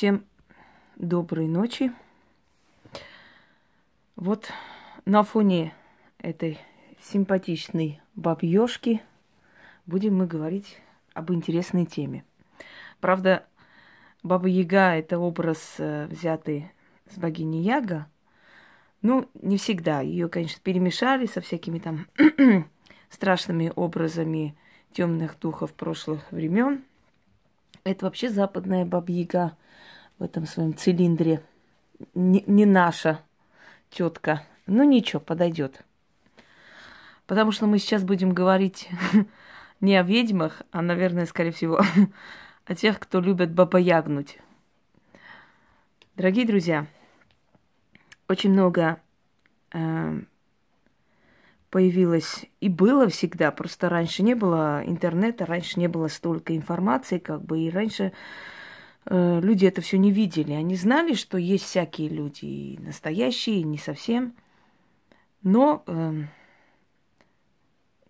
Всем доброй ночи. Вот на фоне этой симпатичной бабьёшки будем мы говорить об интересной теме. Правда, Баба Яга – это образ, э, взятый с богини Яга. Ну, не всегда. Ее, конечно, перемешали со всякими там страшными образами темных духов прошлых времен. Это вообще западная бабьяга в этом своем цилиндре. Не, не наша тетка. Ну ничего, подойдет. Потому что мы сейчас будем говорить не о ведьмах, а, наверное, скорее всего, о тех, кто любит бабаягнуть. Дорогие друзья, очень много э, появилось и было всегда, просто раньше не было интернета, раньше не было столько информации, как бы, и раньше люди это все не видели. Они знали, что есть всякие люди, и настоящие, и не совсем. Но э,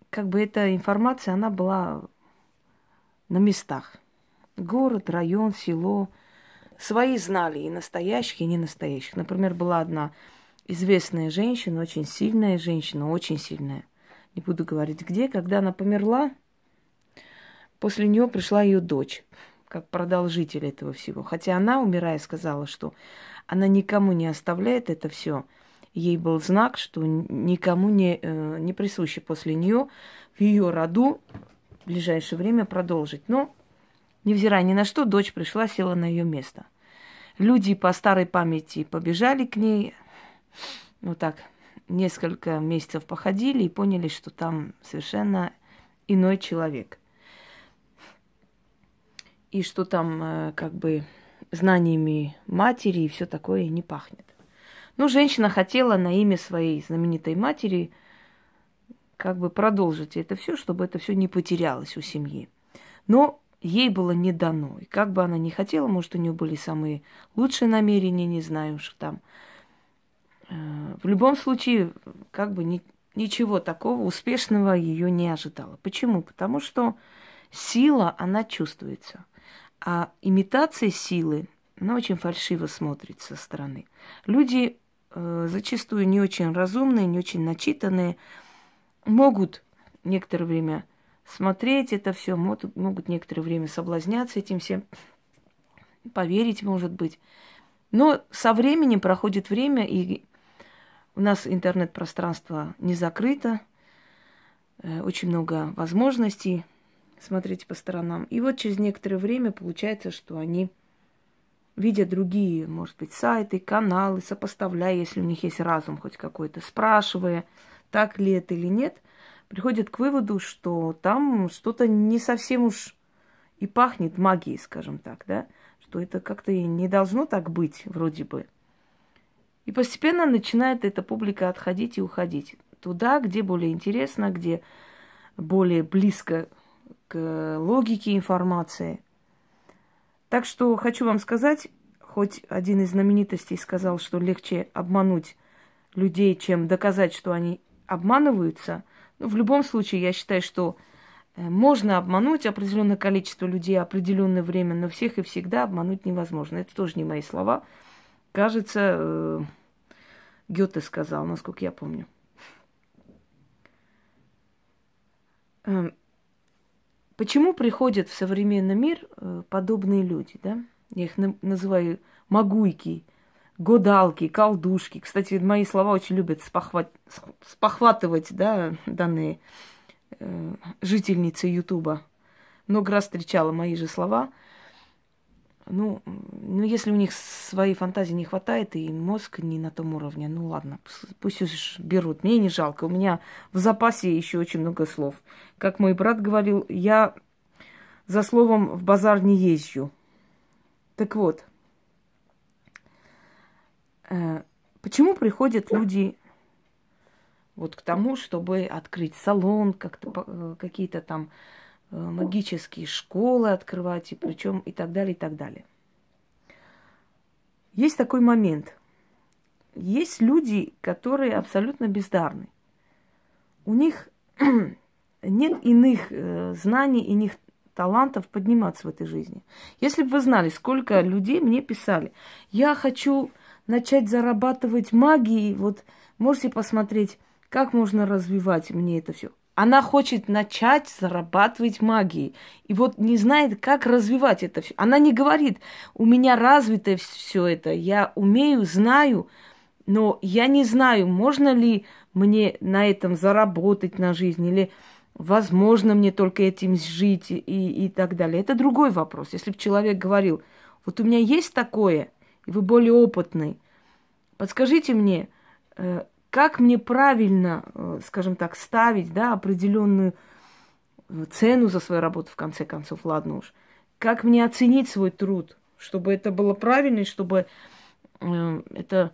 как бы эта информация, она была на местах. Город, район, село. Свои знали и настоящих, и не настоящих. Например, была одна известная женщина, очень сильная женщина, очень сильная. Не буду говорить где, когда она померла, после нее пришла ее дочь, как продолжитель этого всего. Хотя она, умирая, сказала, что она никому не оставляет это все. Ей был знак, что никому не, э, не присуще после нее в ее роду в ближайшее время продолжить. Но, невзирая ни на что, дочь пришла, села на ее место. Люди по старой памяти побежали к ней, ну так, несколько месяцев походили и поняли, что там совершенно иной человек. И что там э, как бы знаниями матери и все такое не пахнет. Ну, женщина хотела на имя своей знаменитой матери как бы продолжить это все, чтобы это все не потерялось у семьи. Но ей было не дано. И как бы она ни хотела, может, у нее были самые лучшие намерения, не знаю, что там Э, в любом случае, как бы ни, ничего такого успешного ее не ожидало. Почему? Потому что сила, она чувствуется. А имитация силы, она очень фальшиво смотрится со стороны. Люди э, зачастую не очень разумные, не очень начитанные, могут некоторое время смотреть это все, могут, могут некоторое время соблазняться этим всем, поверить, может быть. Но со временем проходит время, и у нас интернет-пространство не закрыто, э, очень много возможностей смотреть по сторонам. И вот через некоторое время получается, что они видят другие, может быть, сайты, каналы, сопоставляя, если у них есть разум хоть какой-то, спрашивая, так ли это или нет, приходят к выводу, что там что-то не совсем уж и пахнет магией, скажем так, да, что это как-то и не должно так быть, вроде бы. И постепенно начинает эта публика отходить и уходить туда, где более интересно, где более близко к логике информации. Так что хочу вам сказать, хоть один из знаменитостей сказал, что легче обмануть людей, чем доказать, что они обманываются. Но в любом случае, я считаю, что э, можно обмануть определенное количество людей определенное время, но всех и всегда обмануть невозможно. Это тоже не мои слова. Кажется, э, Гёте сказал, насколько я помню. Почему приходят в современный мир э, подобные люди, да? Я их называю магуйки, годалки, колдушки. Кстати, мои слова очень любят спохват... спохватывать, да, данные э, жительницы Ютуба. Много раз встречала мои же слова – ну, ну, если у них своей фантазии не хватает, и мозг не на том уровне, ну ладно, пусть уж берут. Мне не жалко. У меня в запасе еще очень много слов. Как мой брат говорил, я за словом в базар не езжу. Так вот, э, почему приходят люди вот к тому, чтобы открыть салон, как-то э, какие-то там магические школы открывать, и причем и так далее, и так далее. Есть такой момент. Есть люди, которые абсолютно бездарны. У них нет иных э, знаний, иных талантов подниматься в этой жизни. Если бы вы знали, сколько людей мне писали, я хочу начать зарабатывать магией, вот можете посмотреть, как можно развивать мне это все. Она хочет начать зарабатывать магией. И вот не знает, как развивать это все. Она не говорит, у меня развито все это, я умею, знаю, но я не знаю, можно ли мне на этом заработать на жизнь, или возможно мне только этим жить и, и так далее. Это другой вопрос. Если бы человек говорил, вот у меня есть такое, и вы более опытный, подскажите мне, э, как мне правильно, э, скажем так, ставить да, определенную э, цену за свою работу, в конце концов, ладно уж. Как мне оценить свой труд, чтобы это было правильно, и чтобы э, это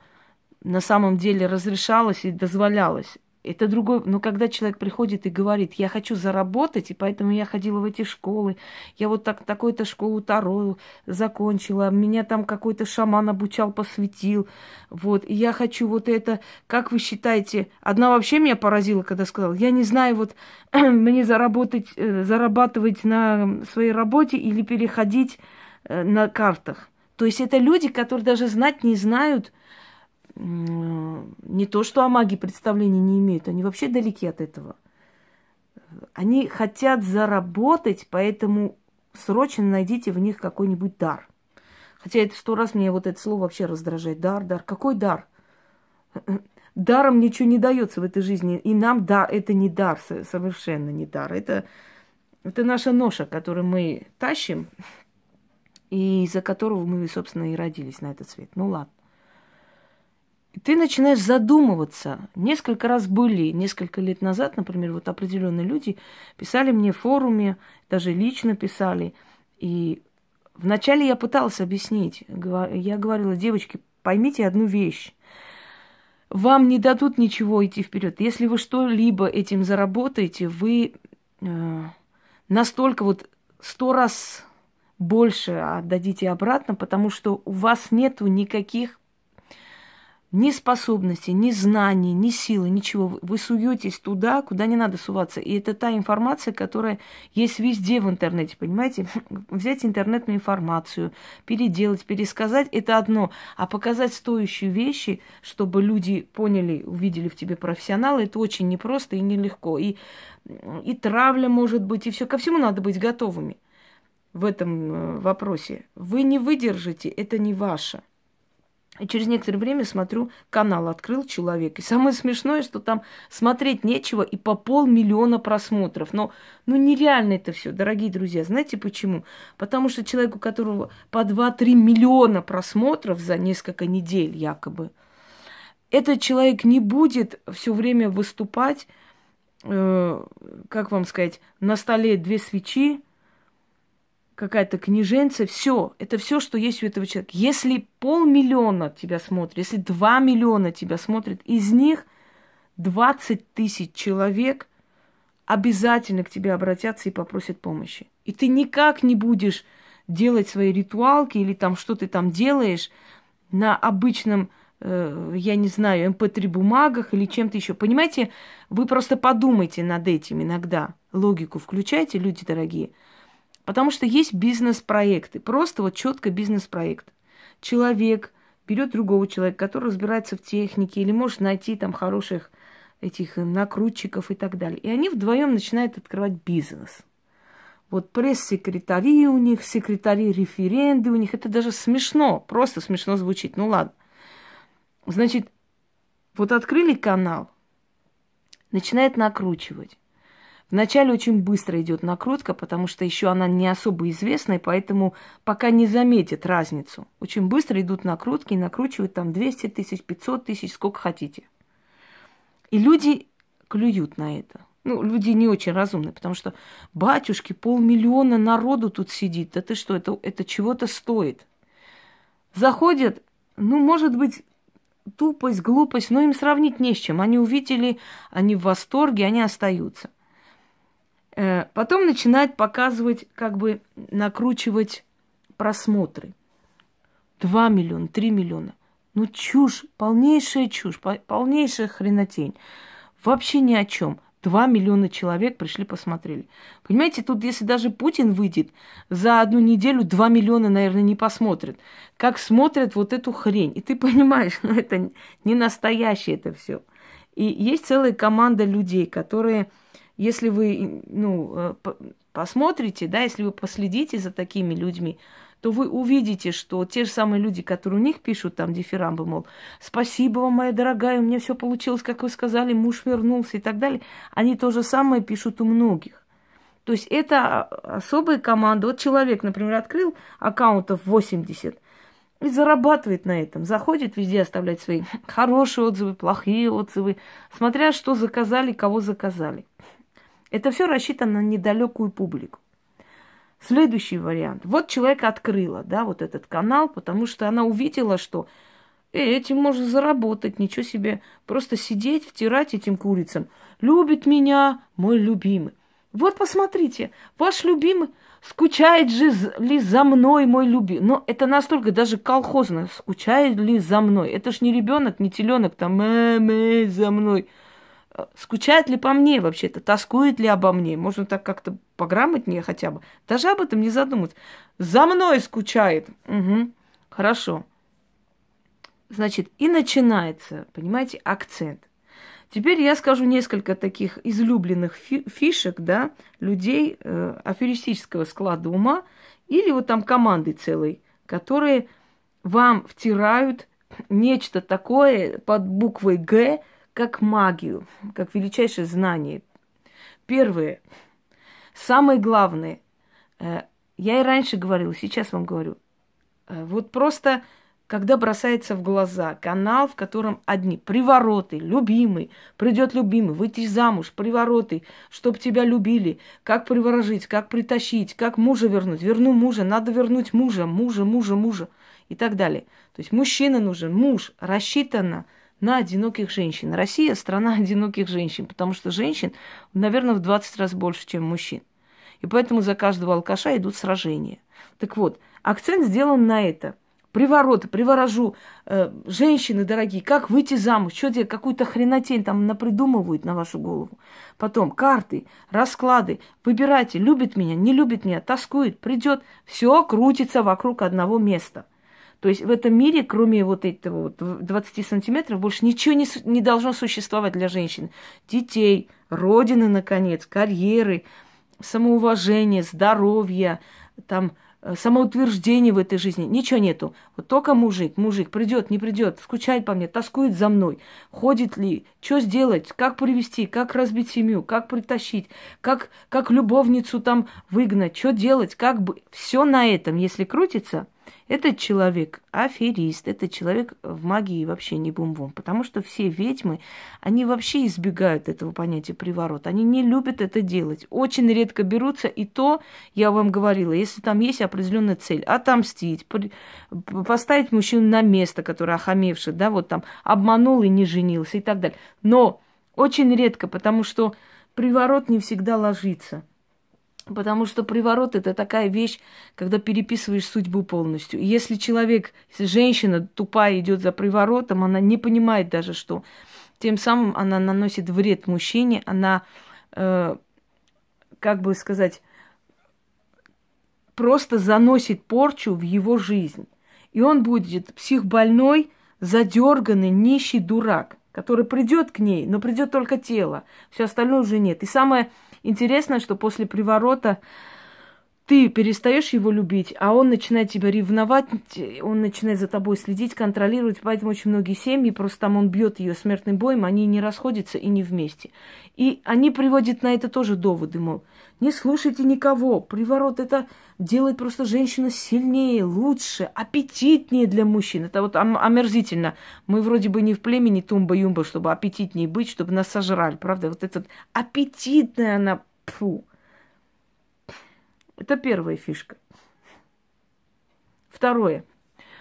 на самом деле разрешалось и дозволялось. Это другой, но когда человек приходит и говорит, я хочу заработать, и поэтому я ходила в эти школы, я вот так, такую-то школу Таро закончила, меня там какой-то шаман обучал, посвятил, вот, и я хочу вот это, как вы считаете, одна вообще меня поразила, когда сказала, я не знаю, вот мне заработать, э, зарабатывать на своей работе или переходить э, на картах. То есть это люди, которые даже знать не знают, не то, что о магии представления не имеют, они вообще далеки от этого. Они хотят заработать, поэтому срочно найдите в них какой-нибудь дар. Хотя это сто раз мне вот это слово вообще раздражает. Дар, дар. Какой дар? Даром ничего не дается в этой жизни. И нам да, это не дар, совершенно не дар. Это, это наша ноша, которую мы тащим, и из-за которого мы, собственно, и родились на этот свет. Ну ладно. Ты начинаешь задумываться. Несколько раз были, несколько лет назад, например, вот определенные люди писали мне в форуме, даже лично писали. И вначале я пыталась объяснить. Я говорила, девочки, поймите одну вещь. Вам не дадут ничего идти вперед. Если вы что-либо этим заработаете, вы э, настолько вот сто раз больше отдадите обратно, потому что у вас нету никаких ни способностей, ни знаний, ни силы, ничего. Вы суетесь туда, куда не надо суваться. И это та информация, которая есть везде в интернете, понимаете? Взять интернетную информацию, переделать, пересказать – это одно. А показать стоящие вещи, чтобы люди поняли, увидели в тебе профессионала, это очень непросто и нелегко. И, и травля может быть, и все. Ко всему надо быть готовыми в этом э, вопросе. Вы не выдержите, это не ваше. И через некоторое время смотрю, канал открыл человек. И самое смешное, что там смотреть нечего и по полмиллиона просмотров. Но ну нереально это все, дорогие друзья. Знаете почему? Потому что человек, у которого по 2-3 миллиона просмотров за несколько недель якобы, этот человек не будет все время выступать, э, как вам сказать, на столе две свечи, какая-то книженца, все, это все, что есть у этого человека. Если полмиллиона тебя смотрит, если два миллиона тебя смотрит, из них 20 тысяч человек обязательно к тебе обратятся и попросят помощи. И ты никак не будешь делать свои ритуалки или там что ты там делаешь на обычном, э, я не знаю, mp3 эм бумагах или чем-то еще. Понимаете, вы просто подумайте над этим иногда. Логику включайте, люди дорогие – Потому что есть бизнес-проекты, просто вот четко бизнес-проект. Человек берет другого человека, который разбирается в технике или может найти там хороших этих накрутчиков и так далее. И они вдвоем начинают открывать бизнес. Вот пресс-секретари у них, секретари референды у них. Это даже смешно, просто смешно звучит. Ну ладно. Значит, вот открыли канал, начинает накручивать. Вначале очень быстро идет накрутка, потому что еще она не особо известная, поэтому пока не заметит разницу. Очень быстро идут накрутки и накручивают там 200 тысяч, 500 тысяч, сколько хотите. И люди клюют на это. Ну, люди не очень разумные, потому что, батюшки, полмиллиона народу тут сидит. Да ты что, это, это чего-то стоит. Заходят, ну, может быть, тупость, глупость, но им сравнить не с чем. Они увидели, они в восторге, они остаются. Э, потом начинает показывать, как бы накручивать просмотры. 2 миллиона, 3 миллиона. Ну, чушь, полнейшая чушь, полнейшая хренотень. Вообще ни о чем. Два миллиона человек пришли, посмотрели. Понимаете, тут если даже Путин выйдет, за одну неделю два миллиона, наверное, не посмотрят. Как смотрят вот эту хрень. И ты понимаешь, ну это не настоящее это все. И есть целая команда людей, которые, если вы ну, э, посмотрите, да, если вы последите за такими людьми, то вы увидите, что те же самые люди, которые у них пишут там дифирамбы, мол, спасибо вам, моя дорогая, у меня все получилось, как вы сказали, муж вернулся и так далее, они то же самое пишут у многих. То есть это особая команда. Вот человек, например, открыл аккаунтов 80 и зарабатывает на этом. Заходит везде оставлять свои хорошие отзывы, плохие отзывы, смотря что заказали, кого заказали. Это все рассчитано на недалекую публику. Следующий вариант. Вот человек открыла, да, вот этот канал, потому что она увидела, что э, этим можно заработать, ничего себе. Просто сидеть, втирать этим курицам. Любит меня мой любимый. Вот посмотрите, ваш любимый скучает же ли за мной мой любимый. Но это настолько даже колхозно. Скучает ли за мной? Это ж не ребенок, не теленок там, мэ, мэ, за мной. Скучает ли по мне вообще-то? Тоскует ли обо мне? Можно так как-то пограмотнее хотя бы. Даже об этом не задумываться. За мной скучает. Угу. Хорошо. Значит, и начинается, понимаете, акцент. Теперь я скажу несколько таких излюбленных фи- фишек, да, людей э, аферистического склада ума или вот там команды целой, которые вам втирают нечто такое под буквой Г, как магию, как величайшее знание. Первое, самое главное, э, я и раньше говорила, сейчас вам говорю, э, вот просто когда бросается в глаза канал, в котором одни привороты, любимый, придет любимый, выйти замуж, привороты, чтоб тебя любили, как приворожить, как притащить, как мужа вернуть, верну мужа, надо вернуть мужа, мужа, мужа, мужа и так далее. То есть мужчина нужен, муж, рассчитано – на одиноких женщин. Россия – страна одиноких женщин, потому что женщин, наверное, в 20 раз больше, чем мужчин. И поэтому за каждого алкаша идут сражения. Так вот, акцент сделан на это. Привороты, приворожу. Э, женщины дорогие, как выйти замуж? Что делать? Какую-то хренотень там напридумывают на вашу голову. Потом карты, расклады. Выбирайте, любит меня, не любит меня, тоскует, придет. Все крутится вокруг одного места – то есть в этом мире, кроме вот этого вот 20 сантиметров, больше ничего не, не должно существовать для женщин. Детей, родины, наконец, карьеры, самоуважение, здоровье, там, э, самоутверждение в этой жизни. Ничего нету. Вот только мужик, мужик придет, не придет, скучает по мне, тоскует за мной, ходит ли, что сделать, как привести, как разбить семью, как притащить, как, как любовницу там выгнать, что делать, как бы. Все на этом, если крутится – этот человек аферист, этот человек в магии вообще не бум-бум, потому что все ведьмы, они вообще избегают этого понятия приворот, они не любят это делать, очень редко берутся, и то, я вам говорила, если там есть определенная цель, отомстить, поставить мужчину на место, который охамевший, да, вот там обманул и не женился и так далее. Но очень редко, потому что приворот не всегда ложится. Потому что приворот это такая вещь, когда переписываешь судьбу полностью. И если человек, если женщина тупая идет за приворотом, она не понимает даже, что тем самым она наносит вред мужчине, она, э, как бы сказать, просто заносит порчу в его жизнь. И он будет психбольной, задерганный, нищий дурак, который придет к ней, но придет только тело, все остальное уже нет. И самое Интересно, что после приворота ты перестаешь его любить, а он начинает тебя ревновать, он начинает за тобой следить, контролировать, поэтому очень многие семьи, просто там он бьет ее смертным боем, они не расходятся и не вместе. И они приводят на это тоже доводы, мол, не слушайте никого, приворот это делает просто женщину сильнее, лучше, аппетитнее для мужчин. Это вот омерзительно. Мы вроде бы не в племени тумба-юмба, чтобы аппетитнее быть, чтобы нас сожрали, правда? Вот этот аппетитная она, фу. Это первая фишка. Второе.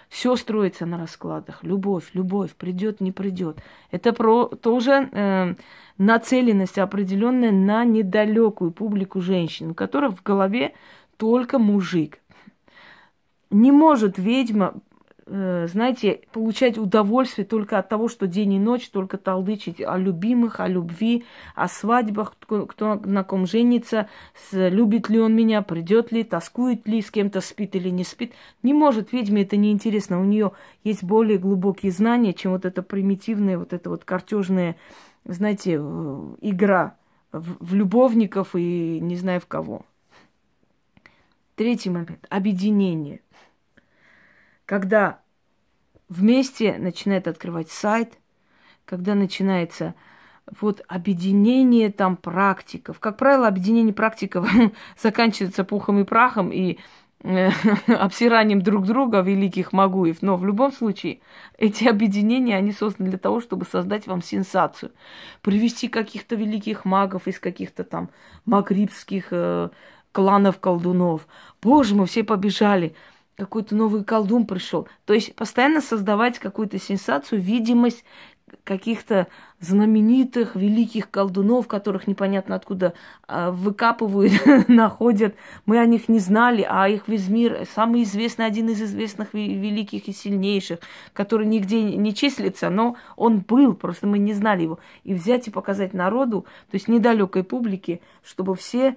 Все строится на раскладах. Любовь, любовь, придет, не придет. Это про тоже э, нацеленность определенная на недалекую публику женщин, у которых в голове только мужик. Не может ведьма знаете, получать удовольствие только от того, что день и ночь только толдычить о любимых, о любви, о свадьбах, кто, на ком женится, любит ли он меня, придет ли, тоскует ли, с кем-то спит или не спит. Не может, ведьме это неинтересно. У нее есть более глубокие знания, чем вот это примитивное, вот это вот картежная, знаете, игра в, в любовников и не знаю в кого. Третий момент. Объединение когда вместе начинает открывать сайт, когда начинается вот объединение там практиков. Как правило, объединение практиков заканчивается пухом и прахом и э, обсиранием друг друга великих магуев. Но в любом случае, эти объединения, они созданы для того, чтобы создать вам сенсацию. Привести каких-то великих магов из каких-то там магрибских э, кланов колдунов. Боже мой, все побежали какой-то новый колдун пришел. То есть постоянно создавать какую-то сенсацию, видимость каких-то знаменитых, великих колдунов, которых непонятно откуда э, выкапывают, находят. Мы о них не знали, а их весь мир, самый известный, один из известных великих и сильнейших, который нигде не числится, но он был, просто мы не знали его. И взять и показать народу, то есть недалекой публике, чтобы все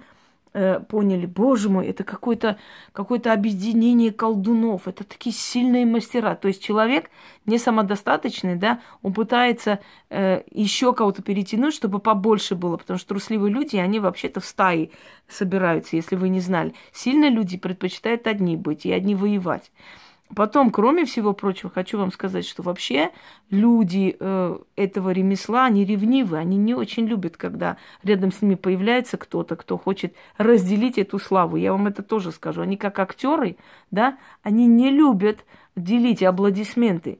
поняли, боже мой, это какое-то какое объединение колдунов, это такие сильные мастера. То есть человек не самодостаточный, да, он пытается э, еще кого-то перетянуть, чтобы побольше было, потому что трусливые люди, они вообще-то в стае собираются, если вы не знали. Сильные люди предпочитают одни быть и одни воевать. Потом, кроме всего прочего, хочу вам сказать, что вообще люди э, этого ремесла, они ревнивы, они не очень любят, когда рядом с ними появляется кто-то, кто хочет разделить эту славу. Я вам это тоже скажу. Они как актеры, да, они не любят делить аплодисменты.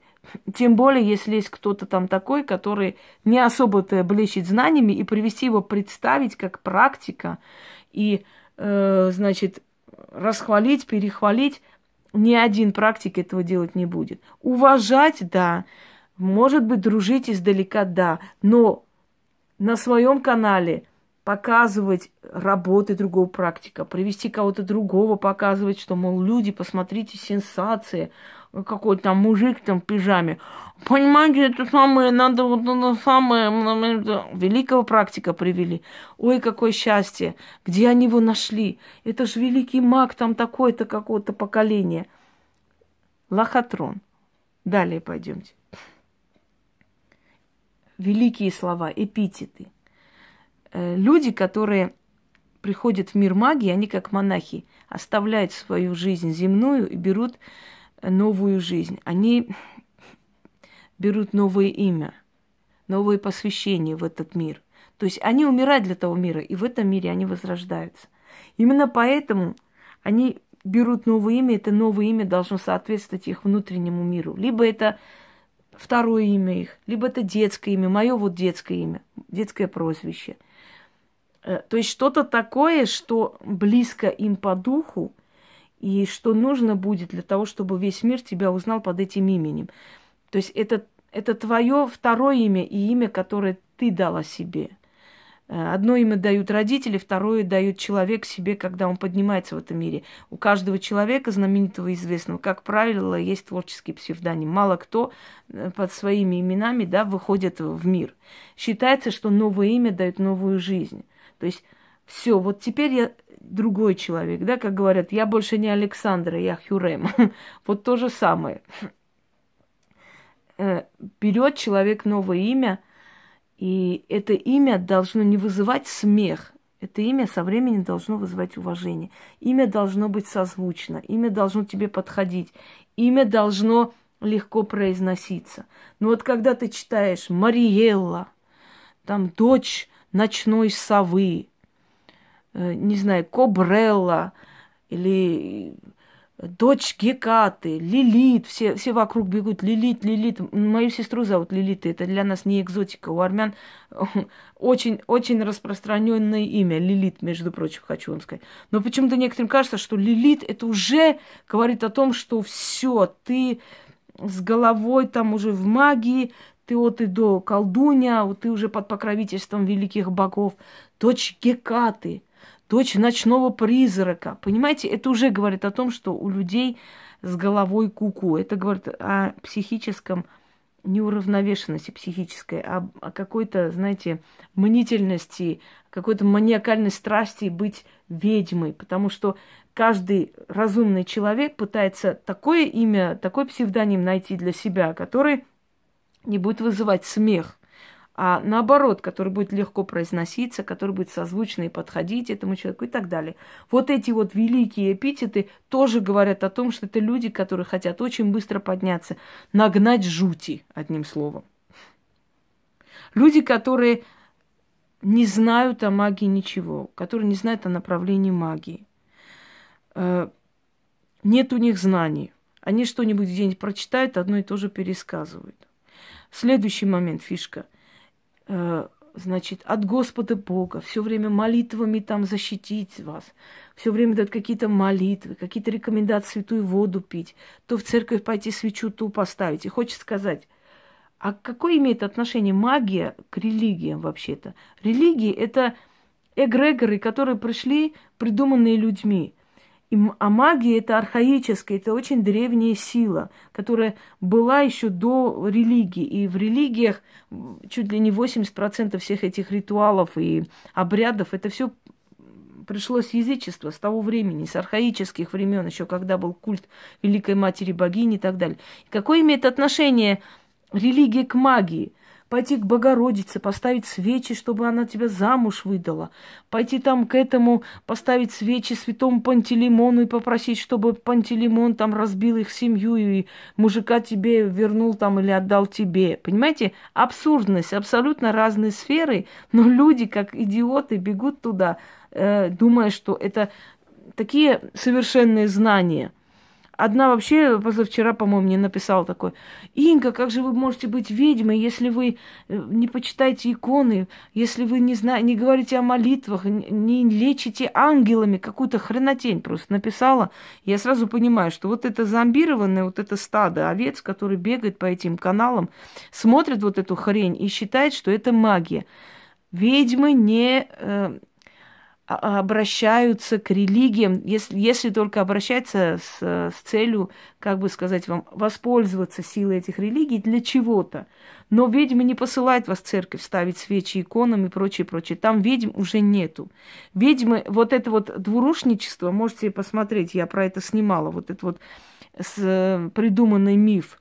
Тем более, если есть кто-то там такой, который не особо-то блещет знаниями, и привести его представить как практика, и, э, значит, расхвалить, перехвалить, ни один практик этого делать не будет. Уважать, да. Может быть, дружить издалека, да. Но на своем канале показывать работы другого практика, привести кого-то другого, показывать, что, мол, люди, посмотрите, сенсация, какой-то там мужик там в пижаме. Понимаете, это самое, надо вот это самое, великого практика привели. Ой, какое счастье, где они его нашли? Это же великий маг там такой-то какого-то поколения. Лохотрон. Далее пойдемте. Великие слова, эпитеты. Э, люди, которые приходят в мир магии, они как монахи, оставляют свою жизнь земную и берут новую жизнь. Они берут новое имя, новое посвящение в этот мир. То есть они умирают для того мира, и в этом мире они возрождаются. Именно поэтому они берут новое имя, это новое имя должно соответствовать их внутреннему миру. Либо это второе имя их, либо это детское имя, мое вот детское имя, детское прозвище. Э, то есть что-то такое, что близко им по духу, и что нужно будет для того, чтобы весь мир тебя узнал под этим именем. То есть это, это твое второе имя и имя, которое ты дала себе. Э, одно имя дают родители, второе дает человек себе, когда он поднимается в этом мире. У каждого человека, знаменитого и известного, как правило, есть творческий псевдоним. Мало кто э, под своими именами да, выходит в мир. Считается, что новое имя дает новую жизнь. То есть все, вот теперь я другой человек, да, как говорят, я больше не Александра, я Хюрем. вот то же самое. Э, берет человек новое имя, и это имя должно не вызывать смех, это имя со временем должно вызывать уважение. Имя должно быть созвучно, имя должно тебе подходить, имя должно легко произноситься. Но вот когда ты читаешь Мариелла, там дочь ночной совы, не знаю, Кобрелла или дочь Гекаты, Лилит, все, все вокруг бегут, Лилит, Лилит. Мою сестру зовут Лилит, это для нас не экзотика. У армян очень, очень распространенное имя, Лилит, между прочим, хочу вам сказать. Но почему-то некоторым кажется, что Лилит это уже говорит о том, что все, ты с головой там уже в магии, ты от и до колдуня, ты уже под покровительством великих богов, дочь Гекаты – дочь ночного призрака. Понимаете, это уже говорит о том, что у людей с головой куку. Это говорит о психическом неуравновешенности психической, а о какой-то, знаете, мнительности, какой-то маниакальной страсти быть ведьмой, потому что каждый разумный человек пытается такое имя, такой псевдоним найти для себя, который не будет вызывать смех а наоборот, который будет легко произноситься, который будет созвучно и подходить этому человеку и так далее. Вот эти вот великие эпитеты тоже говорят о том, что это люди, которые хотят очень быстро подняться, нагнать жути, одним словом. Люди, которые не знают о магии ничего, которые не знают о направлении магии. Э, нет у них знаний. Они что-нибудь где-нибудь прочитают, одно и то же пересказывают. Следующий момент, фишка – значит, от Господа Бога, все время молитвами там защитить вас, все время дают какие-то молитвы, какие-то рекомендации святую воду пить, то в церковь пойти свечу ту поставить. И хочет сказать, а какое имеет отношение магия к религиям вообще-то? Религии – это эгрегоры, которые пришли, придуманные людьми – и, а магия это архаическая, это очень древняя сила, которая была еще до религии. И в религиях чуть ли не 80% всех этих ритуалов и обрядов, это все пришло с язычества, с того времени, с архаических времен, еще когда был культ Великой Матери Богини и так далее. И какое имеет отношение религия к магии? Пойти к Богородице, поставить свечи, чтобы она тебя замуж выдала, пойти там к этому, поставить свечи святому Пантелеймону и попросить, чтобы Пантелеймон там разбил их семью и мужика тебе вернул там или отдал тебе. Понимаете? Абсурдность, абсолютно разные сферы, но люди, как идиоты, бегут туда, э, думая, что это такие совершенные знания – Одна вообще позавчера, по-моему, мне написала такое. Инга, как же вы можете быть ведьмой, если вы э, не почитаете иконы, если вы не, знаете, не говорите о молитвах, не лечите ангелами, какую-то хренотень просто написала. Я сразу понимаю, что вот это зомбированное, вот это стадо овец, который бегает по этим каналам, смотрит вот эту хрень и считает, что это магия. Ведьмы не э, обращаются к религиям, если, если только обращаются с, с целью, как бы сказать вам, воспользоваться силой этих религий для чего-то. Но ведьмы не посылают вас в церковь ставить свечи иконам и прочее, прочее. Там ведьм уже нету. Ведьмы, вот это вот двурушничество, можете посмотреть, я про это снимала, вот это вот с, придуманный миф –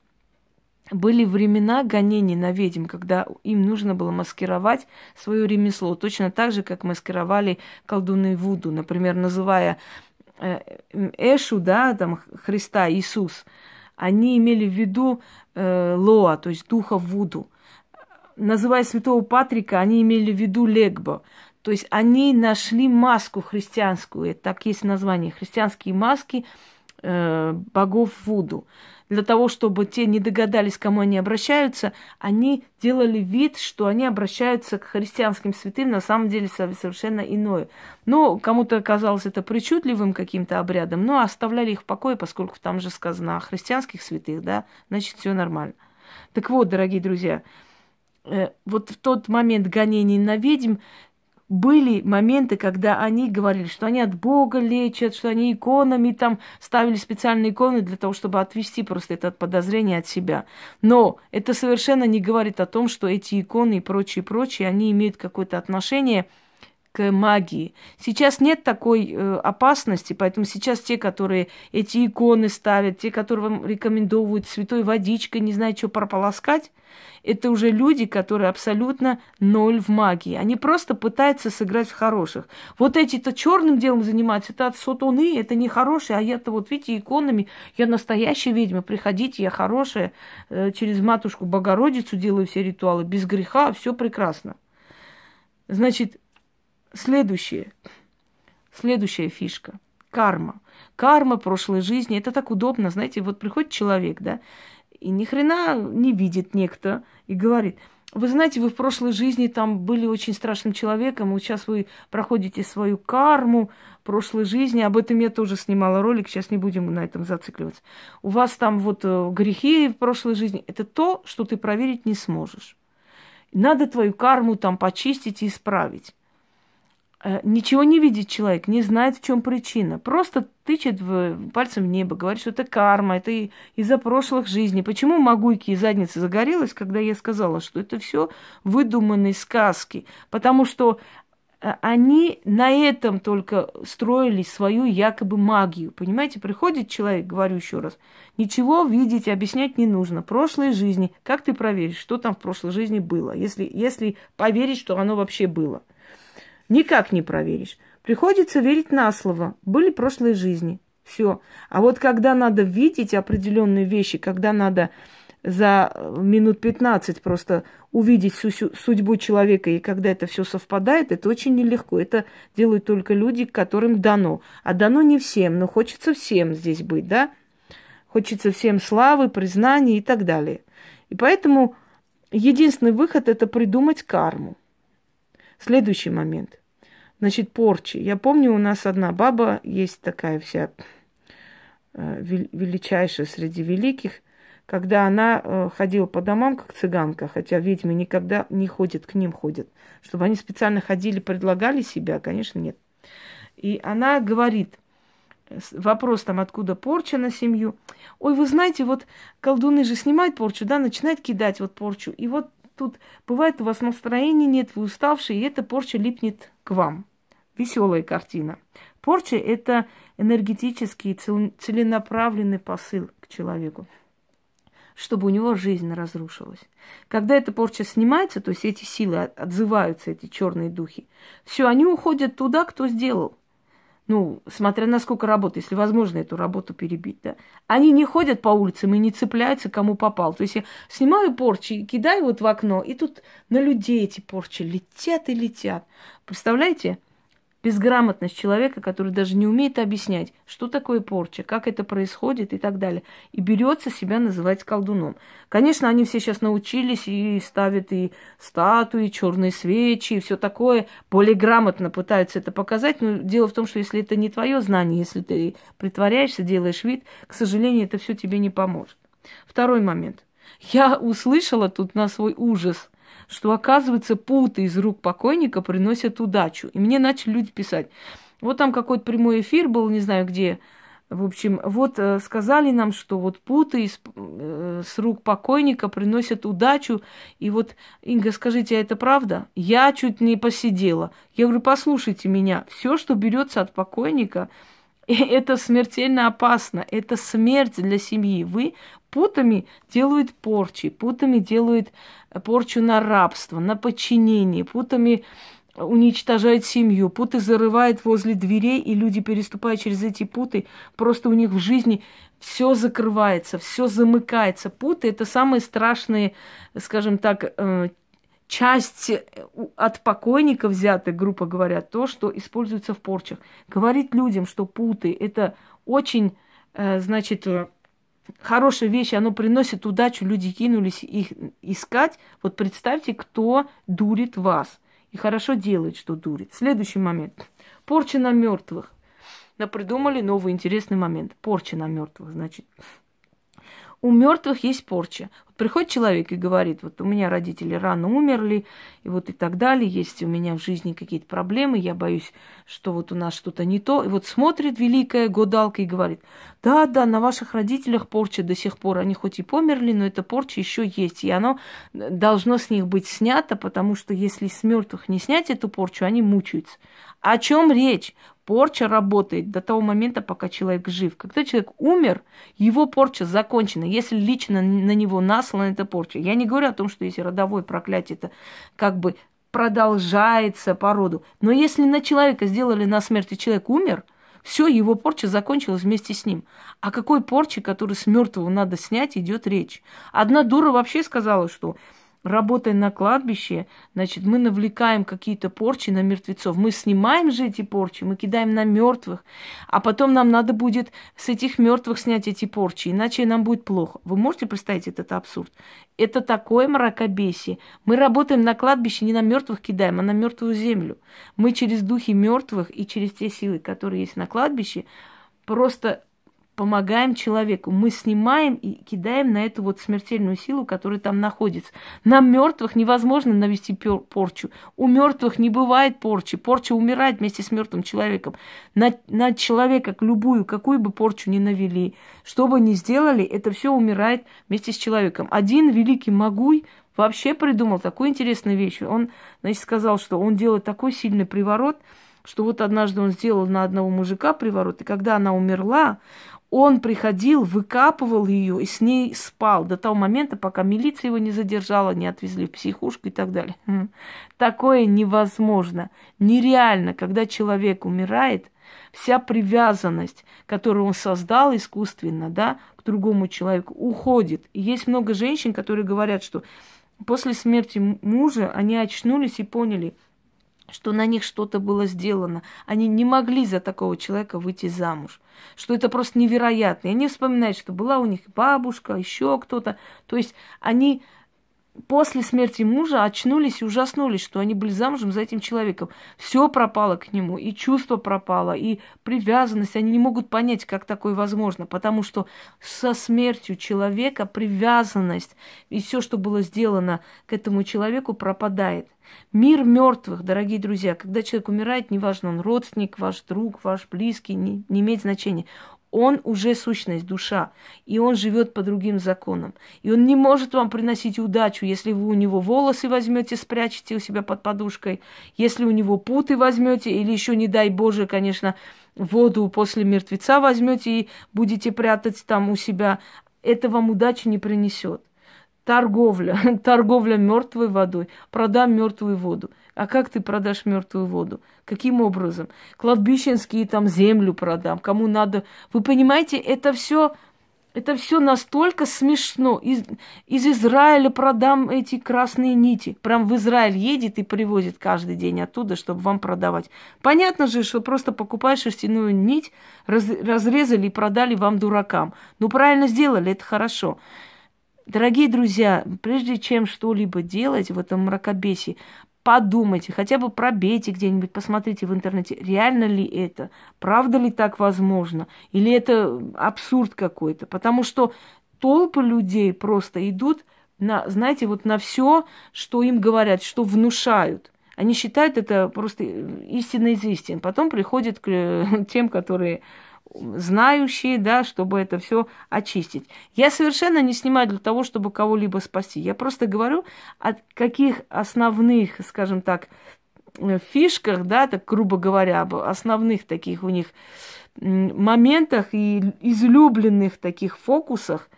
были времена гонений на ведьм, когда им нужно было маскировать свое ремесло, точно так же, как маскировали колдуны Вуду, например, называя э, Эшу, да, там Христа, Иисус, они имели в виду э, Лоа, то есть духа Вуду. Называя святого Патрика, они имели в виду Легбо. То есть они нашли маску христианскую, это так есть название, христианские маски э, богов Вуду для того, чтобы те не догадались, к кому они обращаются, они делали вид, что они обращаются к христианским святым, на самом деле совершенно иное. Но кому-то казалось это причудливым каким-то обрядом, но оставляли их в покое, поскольку там же сказано о христианских святых, да, значит, все нормально. Так вот, дорогие друзья, э, вот в тот момент гонений на ведьм были моменты, когда они говорили, что они от Бога лечат, что они иконами там ставили специальные иконы для того, чтобы отвести просто это подозрение от себя. Но это совершенно не говорит о том, что эти иконы и прочие, прочие, они имеют какое-то отношение к магии. Сейчас нет такой э, опасности, поэтому сейчас те, которые эти иконы ставят, те, которые вам рекомендуют святой водичкой, не знаю, что прополоскать, это уже люди, которые абсолютно ноль в магии. Они просто пытаются сыграть в хороших. Вот эти-то черным делом занимаются, это от сатуны, это не хорошие, а я-то вот, видите, иконами, я настоящая ведьма, приходите, я хорошая, э, через матушку Богородицу делаю все ритуалы, без греха, все прекрасно. Значит, следующее, следующая фишка карма. Карма прошлой жизни, это так удобно, знаете, вот приходит человек, да, и ни хрена не видит некто и говорит, вы знаете, вы в прошлой жизни там были очень страшным человеком, вот сейчас вы проходите свою карму прошлой жизни, об этом я тоже снимала ролик, сейчас не будем на этом зацикливаться. У вас там вот э, грехи в прошлой жизни, это то, что ты проверить не сможешь. Надо твою карму там почистить и исправить. Э, ничего не видит человек, не знает, в чем причина. Просто тычет в, пальцем в небо, говорит, что это карма, это из-за прошлых жизней. Почему Магуйки и задница загорелась, когда я сказала, что это все выдуманные сказки? Потому что э, они на этом только строили свою якобы магию. Понимаете, приходит человек, говорю еще раз, ничего видеть, объяснять не нужно. Прошлой жизни, как ты проверишь, что там в прошлой жизни было, если, если поверить, что оно вообще было? Никак не проверишь. Приходится верить на слово. Были прошлые жизни. Все. А вот когда надо видеть определенные вещи, когда надо за минут 15 просто увидеть судьбу человека, и когда это все совпадает, это очень нелегко. Это делают только люди, которым дано. А дано не всем, но хочется всем здесь быть, да? Хочется всем славы, признания и так далее. И поэтому единственный выход – это придумать карму. Следующий момент. Значит, порчи. Я помню, у нас одна баба есть такая вся э, величайшая среди великих, когда она э, ходила по домам, как цыганка, хотя ведьмы никогда не ходят, к ним ходят. Чтобы они специально ходили, предлагали себя, конечно, нет. И она говорит, вопрос там, откуда порча на семью. Ой, вы знаете, вот колдуны же снимают порчу, да, начинают кидать вот порчу. И вот тут бывает у вас настроения нет, вы уставшие, и эта порча липнет к вам веселая картина. Порча – это энергетический, целенаправленный посыл к человеку, чтобы у него жизнь разрушилась. Когда эта порча снимается, то есть эти силы отзываются, эти черные духи, все, они уходят туда, кто сделал. Ну, смотря на сколько работы, если возможно эту работу перебить, да. Они не ходят по улицам и не цепляются, кому попал. То есть я снимаю порчи, кидаю вот в окно, и тут на людей эти порчи летят и летят. Представляете? Безграмотность человека, который даже не умеет объяснять, что такое порча, как это происходит и так далее, и берется себя называть колдуном. Конечно, они все сейчас научились и ставят и статуи, черные свечи, и все такое, более грамотно пытаются это показать, но дело в том, что если это не твое знание, если ты притворяешься, делаешь вид, к сожалению, это все тебе не поможет. Второй момент. Я услышала тут на свой ужас – что, оказывается, путы из рук покойника приносят удачу. И мне начали люди писать. Вот там какой-то прямой эфир был, не знаю где. В общем, вот э, сказали нам, что вот путы из, э, с рук покойника приносят удачу. И вот, Инга, скажите, а это правда? Я чуть не посидела. Я говорю, послушайте меня, все, что берется от покойника, это смертельно опасно. Это смерть для семьи. Вы путами делают порчи, путами делают порчу на рабство, на подчинение, путами уничтожает семью, путы зарывает возле дверей, и люди, переступая через эти путы, просто у них в жизни все закрывается, все замыкается. Путы – это самые страшные, скажем так, э, часть от покойника взятая, грубо говоря, то, что используется в порчах. Говорить людям, что путы – это очень, э, значит, хорошая вещь, оно приносит удачу, люди кинулись их искать. Вот представьте, кто дурит вас. И хорошо делает, что дурит. Следующий момент. Порча на мертвых. Да придумали новый интересный момент. Порча на мертвых, значит. У мертвых есть порча. Приходит человек и говорит, вот у меня родители рано умерли, и вот и так далее, есть у меня в жизни какие-то проблемы, я боюсь, что вот у нас что-то не то. И вот смотрит великая гадалка и говорит, да, да, на ваших родителях порча до сих пор, они хоть и померли, но эта порча еще есть, и оно должно с них быть снято, потому что если с мертвых не снять эту порчу, они мучаются. О чем речь? Порча работает до того момента, пока человек жив. Когда человек умер, его порча закончена. Если лично на него наслана эта порча. Я не говорю о том, что если родовое проклятие, это как бы продолжается по роду. Но если на человека сделали на смерти, человек умер, все, его порча закончилась вместе с ним. О какой порче, которую с мертвого надо снять, идет речь? Одна дура вообще сказала, что работая на кладбище, значит, мы навлекаем какие-то порчи на мертвецов. Мы снимаем же эти порчи, мы кидаем на мертвых, а потом нам надо будет с этих мертвых снять эти порчи, иначе нам будет плохо. Вы можете представить этот абсурд? Это такое мракобесие. Мы работаем на кладбище, не на мертвых кидаем, а на мертвую землю. Мы через духи мертвых и через те силы, которые есть на кладбище, просто помогаем человеку. Мы снимаем и кидаем на эту вот смертельную силу, которая там находится. На мертвых невозможно навести порчу. У мертвых не бывает порчи. Порча умирает вместе с мертвым человеком. На, на человека любую, какую бы порчу ни навели, что бы ни сделали, это все умирает вместе с человеком. Один великий Магуй вообще придумал такую интересную вещь. Он, значит, сказал, что он делает такой сильный приворот, что вот однажды он сделал на одного мужика приворот, и когда она умерла, он приходил, выкапывал ее и с ней спал до того момента, пока милиция его не задержала, не отвезли в психушку и так далее. Такое невозможно, нереально, когда человек умирает, вся привязанность, которую он создал искусственно, да, к другому человеку, уходит. И есть много женщин, которые говорят, что после смерти мужа они очнулись и поняли – что на них что-то было сделано. Они не могли за такого человека выйти замуж. Что это просто невероятно. И они вспоминают, что была у них бабушка, еще кто-то. То есть они после смерти мужа очнулись и ужаснулись, что они были замужем за этим человеком. Все пропало к нему, и чувство пропало, и привязанность. Они не могут понять, как такое возможно, потому что со смертью человека привязанность и все, что было сделано к этому человеку, пропадает. Мир мертвых, дорогие друзья, когда человек умирает, неважно, он родственник, ваш друг, ваш близкий, не, не имеет значения он уже сущность, душа, и он живет по другим законам. И он не может вам приносить удачу, если вы у него волосы возьмете, спрячете у себя под подушкой, если у него путы возьмете, или еще, не дай Боже, конечно, воду после мертвеца возьмете и будете прятать там у себя. Это вам удачи не принесет. Торговля, торговля мертвой водой. Продам мертвую воду. А как ты продашь мертвую воду? Каким образом? Кладбищенские там землю продам, кому надо. Вы понимаете, это все это все настолько смешно. Из, из Израиля продам эти красные нити. Прям в Израиль едет и привозит каждый день оттуда, чтобы вам продавать. Понятно же, что просто покупаешь шерстяную нить, раз, разрезали и продали вам дуракам. Ну, правильно сделали, это хорошо. Дорогие друзья, прежде чем что-либо делать в этом мракобесии, подумайте, хотя бы пробейте где-нибудь, посмотрите в интернете, реально ли это, правда ли так возможно, или это абсурд какой-то. Потому что толпы людей просто идут на, знаете, вот на все, что им говорят, что внушают. Они считают это просто истинно из истин. Потом приходят к тем, которые знающие, да, чтобы это все очистить. Я совершенно не снимаю для того, чтобы кого-либо спасти. Я просто говорю о каких основных, скажем так, э, фишках, да, так грубо говоря, об основных таких у них моментах и излюбленных таких фокусах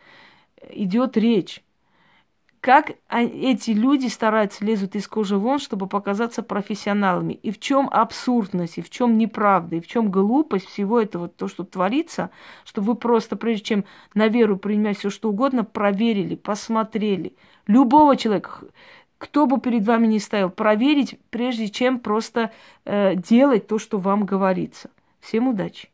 идет речь как эти люди стараются, лезут из кожи вон, чтобы показаться профессионалами. И в чем абсурдность, и в чем неправда, и в чем глупость всего этого, то, что творится, чтобы вы просто, прежде чем на веру принимать все что угодно, проверили, посмотрели. Любого человека, кто бы перед вами ни стоял, проверить, прежде чем просто э, делать то, что вам говорится. Всем удачи!